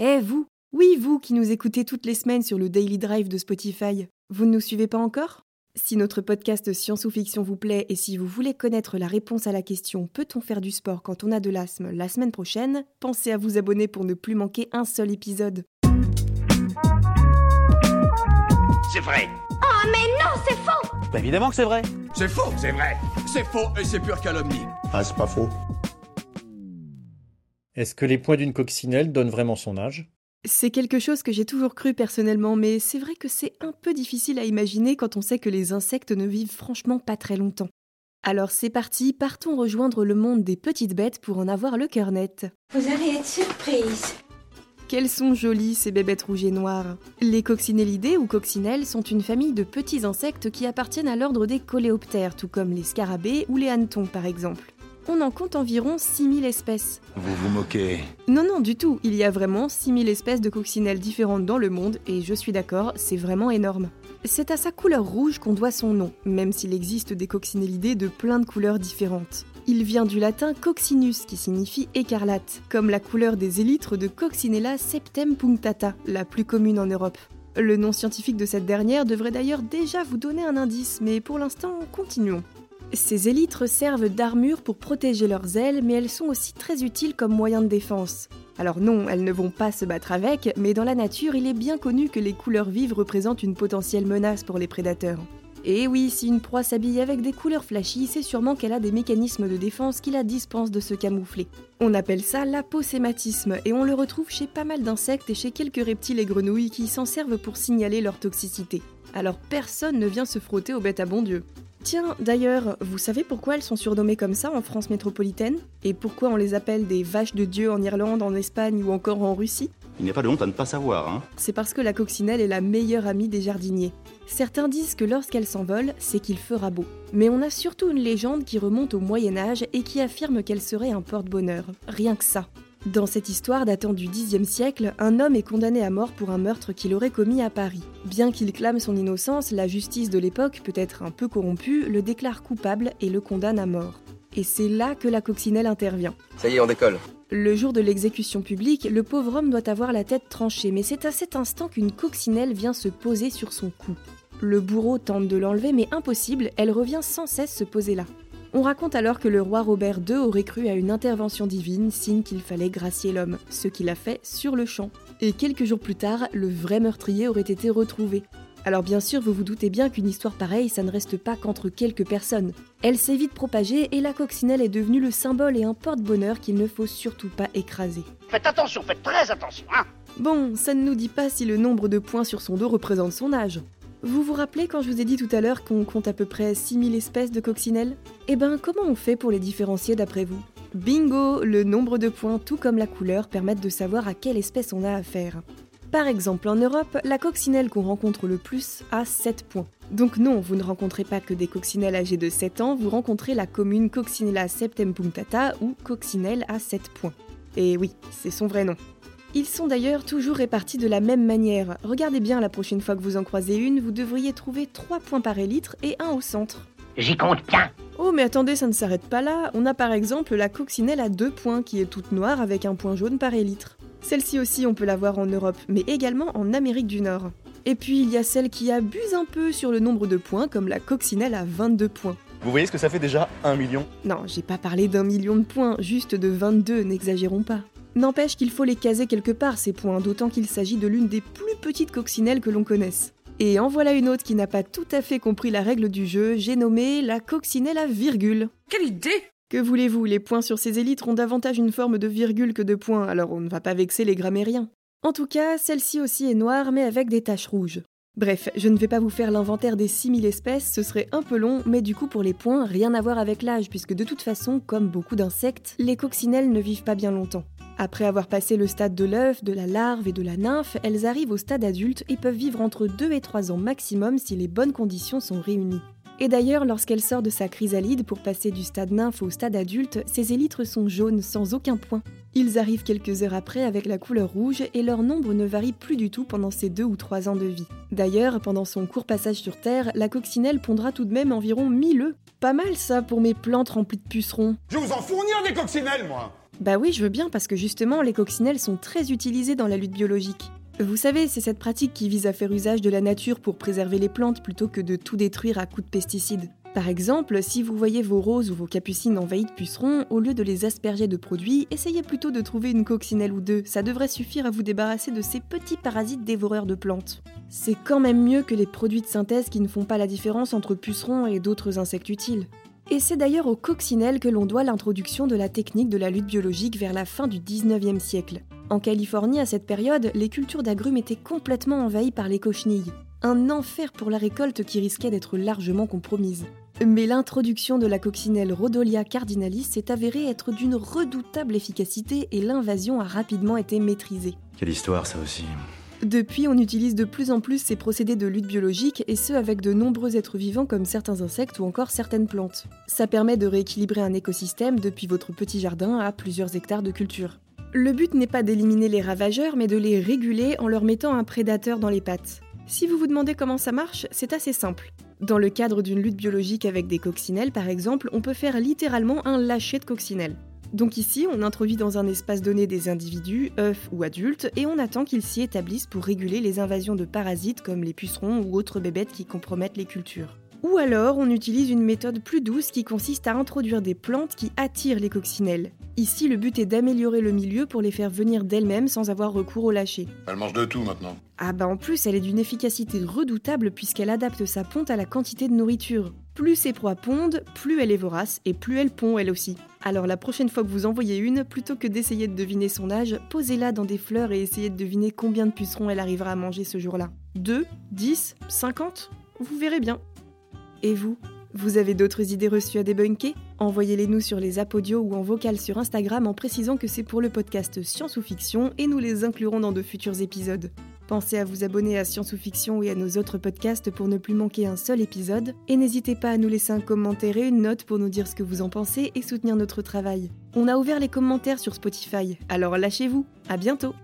Eh vous Oui, vous qui nous écoutez toutes les semaines sur le Daily Drive de Spotify. Vous ne nous suivez pas encore? Si notre podcast Science ou Fiction vous plaît et si vous voulez connaître la réponse à la question Peut-on faire du sport quand on a de l'asthme la semaine prochaine? Pensez à vous abonner pour ne plus manquer un seul épisode. C'est vrai. Oh mais non, c'est faux Bah évidemment que c'est vrai. C'est faux, c'est vrai. C'est faux et c'est pure calomnie. Ah, c'est pas faux. Est-ce que les points d'une coccinelle donnent vraiment son âge? C'est quelque chose que j'ai toujours cru personnellement, mais c'est vrai que c'est un peu difficile à imaginer quand on sait que les insectes ne vivent franchement pas très longtemps. Alors c'est parti, partons rejoindre le monde des petites bêtes pour en avoir le cœur net. Vous allez être surprise. Quelles sont jolies ces bébêtes rouges et noires Les coccinellidés ou coccinelles sont une famille de petits insectes qui appartiennent à l'ordre des coléoptères, tout comme les scarabées ou les hannetons par exemple. On en compte environ 6000 espèces. Vous vous moquez. Non, non, du tout, il y a vraiment 6000 espèces de coccinelles différentes dans le monde, et je suis d'accord, c'est vraiment énorme. C'est à sa couleur rouge qu'on doit son nom, même s'il existe des coccinellidés de plein de couleurs différentes. Il vient du latin coccinus qui signifie écarlate, comme la couleur des élytres de Coccinella septem punctata, la plus commune en Europe. Le nom scientifique de cette dernière devrait d'ailleurs déjà vous donner un indice, mais pour l'instant, continuons. Ces élytres servent d'armure pour protéger leurs ailes, mais elles sont aussi très utiles comme moyen de défense. Alors non, elles ne vont pas se battre avec, mais dans la nature, il est bien connu que les couleurs vives représentent une potentielle menace pour les prédateurs. Et oui, si une proie s'habille avec des couleurs flashy, c'est sûrement qu'elle a des mécanismes de défense qui la dispensent de se camoufler. On appelle ça l'aposématisme, et on le retrouve chez pas mal d'insectes et chez quelques reptiles et grenouilles qui s'en servent pour signaler leur toxicité. Alors personne ne vient se frotter aux bêtes à bon Dieu. Tiens, d'ailleurs, vous savez pourquoi elles sont surnommées comme ça en France métropolitaine Et pourquoi on les appelle des vaches de Dieu en Irlande, en Espagne ou encore en Russie? Il n'y a pas de honte à ne pas savoir, hein. C'est parce que la coccinelle est la meilleure amie des jardiniers. Certains disent que lorsqu'elle s'envole, c'est qu'il fera beau. Mais on a surtout une légende qui remonte au Moyen Âge et qui affirme qu'elle serait un porte-bonheur. Rien que ça. Dans cette histoire datant du Xe siècle, un homme est condamné à mort pour un meurtre qu'il aurait commis à Paris. Bien qu'il clame son innocence, la justice de l'époque, peut-être un peu corrompue, le déclare coupable et le condamne à mort. Et c'est là que la coccinelle intervient. Ça y est, on décolle. Le jour de l'exécution publique, le pauvre homme doit avoir la tête tranchée, mais c'est à cet instant qu'une coccinelle vient se poser sur son cou. Le bourreau tente de l'enlever, mais impossible, elle revient sans cesse se poser là. On raconte alors que le roi Robert II aurait cru à une intervention divine, signe qu'il fallait gracier l'homme, ce qu'il a fait sur le champ. Et quelques jours plus tard, le vrai meurtrier aurait été retrouvé. Alors bien sûr, vous vous doutez bien qu'une histoire pareille, ça ne reste pas qu'entre quelques personnes. Elle s'est vite propagée et la coccinelle est devenue le symbole et un porte-bonheur qu'il ne faut surtout pas écraser. Faites attention, faites très attention, hein Bon, ça ne nous dit pas si le nombre de points sur son dos représente son âge. Vous vous rappelez quand je vous ai dit tout à l'heure qu'on compte à peu près 6000 espèces de coccinelles? Eh ben, comment on fait pour les différencier d'après vous? Bingo Le nombre de points, tout comme la couleur, permettent de savoir à quelle espèce on a affaire. Par exemple, en Europe, la coccinelle qu'on rencontre le plus a 7 points. Donc non, vous ne rencontrez pas que des coccinelles âgées de 7 ans, vous rencontrez la commune Coccinella septem punctata ou coccinelle à 7 points. Et oui, c'est son vrai nom. Ils sont d'ailleurs toujours répartis de la même manière. Regardez bien la prochaine fois que vous en croisez une, vous devriez trouver 3 points par élytre et un au centre. J'y compte bien. Oh mais attendez, ça ne s'arrête pas là. On a par exemple la coccinelle à 2 points qui est toute noire avec un point jaune par élytre. Celle-ci aussi on peut la voir en Europe, mais également en Amérique du Nord. Et puis il y a celle qui abuse un peu sur le nombre de points, comme la coccinelle à 22 points. Vous voyez ce que ça fait déjà un million? Non, j'ai pas parlé d'un million de points, juste de 22, n'exagérons pas. N'empêche qu'il faut les caser quelque part, ces points, d'autant qu'il s'agit de l'une des plus petites coccinelles que l'on connaisse. Et en voilà une autre qui n'a pas tout à fait compris la règle du jeu, j'ai nommé la coccinelle à virgule. Quelle idée Que voulez-vous, les points sur ces élytres ont davantage une forme de virgule que de points, alors on ne va pas vexer les grammairiens. En tout cas, celle-ci aussi est noire, mais avec des taches rouges. Bref, je ne vais pas vous faire l'inventaire des 6000 espèces, ce serait un peu long, mais du coup pour les points, rien à voir avec l'âge, puisque de toute façon, comme beaucoup d'insectes, les coccinelles ne vivent pas bien longtemps. Après avoir passé le stade de l'œuf, de la larve et de la nymphe, elles arrivent au stade adulte et peuvent vivre entre 2 et 3 ans maximum si les bonnes conditions sont réunies. Et d'ailleurs, lorsqu'elle sort de sa chrysalide pour passer du stade nymphe au stade adulte, ses élytres sont jaunes sans aucun point. Ils arrivent quelques heures après avec la couleur rouge et leur nombre ne varie plus du tout pendant ces 2 ou 3 ans de vie. D'ailleurs, pendant son court passage sur Terre, la coccinelle pondra tout de même environ 1000 œufs. Pas mal ça pour mes plantes remplies de pucerons. Je vous en fournir des coccinelles, moi Bah oui, je veux bien parce que justement, les coccinelles sont très utilisées dans la lutte biologique. Vous savez, c'est cette pratique qui vise à faire usage de la nature pour préserver les plantes plutôt que de tout détruire à coups de pesticides. Par exemple, si vous voyez vos roses ou vos capucines envahies de pucerons, au lieu de les asperger de produits, essayez plutôt de trouver une coccinelle ou deux, ça devrait suffire à vous débarrasser de ces petits parasites dévoreurs de plantes. C'est quand même mieux que les produits de synthèse qui ne font pas la différence entre pucerons et d'autres insectes utiles. Et c'est d'ailleurs aux coccinelles que l'on doit l'introduction de la technique de la lutte biologique vers la fin du 19e siècle. En Californie, à cette période, les cultures d'agrumes étaient complètement envahies par les cochenilles. Un enfer pour la récolte qui risquait d'être largement compromise. Mais l'introduction de la coccinelle Rhodolia cardinalis s'est avérée être d'une redoutable efficacité et l'invasion a rapidement été maîtrisée. Quelle histoire, ça aussi. Depuis, on utilise de plus en plus ces procédés de lutte biologique et ce avec de nombreux êtres vivants comme certains insectes ou encore certaines plantes. Ça permet de rééquilibrer un écosystème depuis votre petit jardin à plusieurs hectares de culture. Le but n'est pas d'éliminer les ravageurs, mais de les réguler en leur mettant un prédateur dans les pattes. Si vous vous demandez comment ça marche, c'est assez simple. Dans le cadre d'une lutte biologique avec des coccinelles, par exemple, on peut faire littéralement un lâcher de coccinelles. Donc ici, on introduit dans un espace donné des individus, œufs ou adultes, et on attend qu'ils s'y établissent pour réguler les invasions de parasites comme les pucerons ou autres bébêtes qui compromettent les cultures. Ou alors, on utilise une méthode plus douce qui consiste à introduire des plantes qui attirent les coccinelles. Ici, le but est d'améliorer le milieu pour les faire venir d'elles-mêmes sans avoir recours au lâcher. Elle mange de tout maintenant. Ah bah en plus, elle est d'une efficacité redoutable puisqu'elle adapte sa ponte à la quantité de nourriture. Plus ses proies pondent, plus elle est vorace et plus elle pond elle aussi. Alors la prochaine fois que vous envoyez une, plutôt que d'essayer de deviner son âge, posez-la dans des fleurs et essayez de deviner combien de pucerons elle arrivera à manger ce jour-là. 2 10 50 Vous verrez bien. Et vous Vous avez d'autres idées reçues à débunker? Envoyez-les nous sur les apodios ou en vocal sur Instagram en précisant que c'est pour le podcast Science ou Fiction et nous les inclurons dans de futurs épisodes. Pensez à vous abonner à Science ou Fiction et à nos autres podcasts pour ne plus manquer un seul épisode. Et n'hésitez pas à nous laisser un commentaire et une note pour nous dire ce que vous en pensez et soutenir notre travail. On a ouvert les commentaires sur Spotify, alors lâchez-vous. À bientôt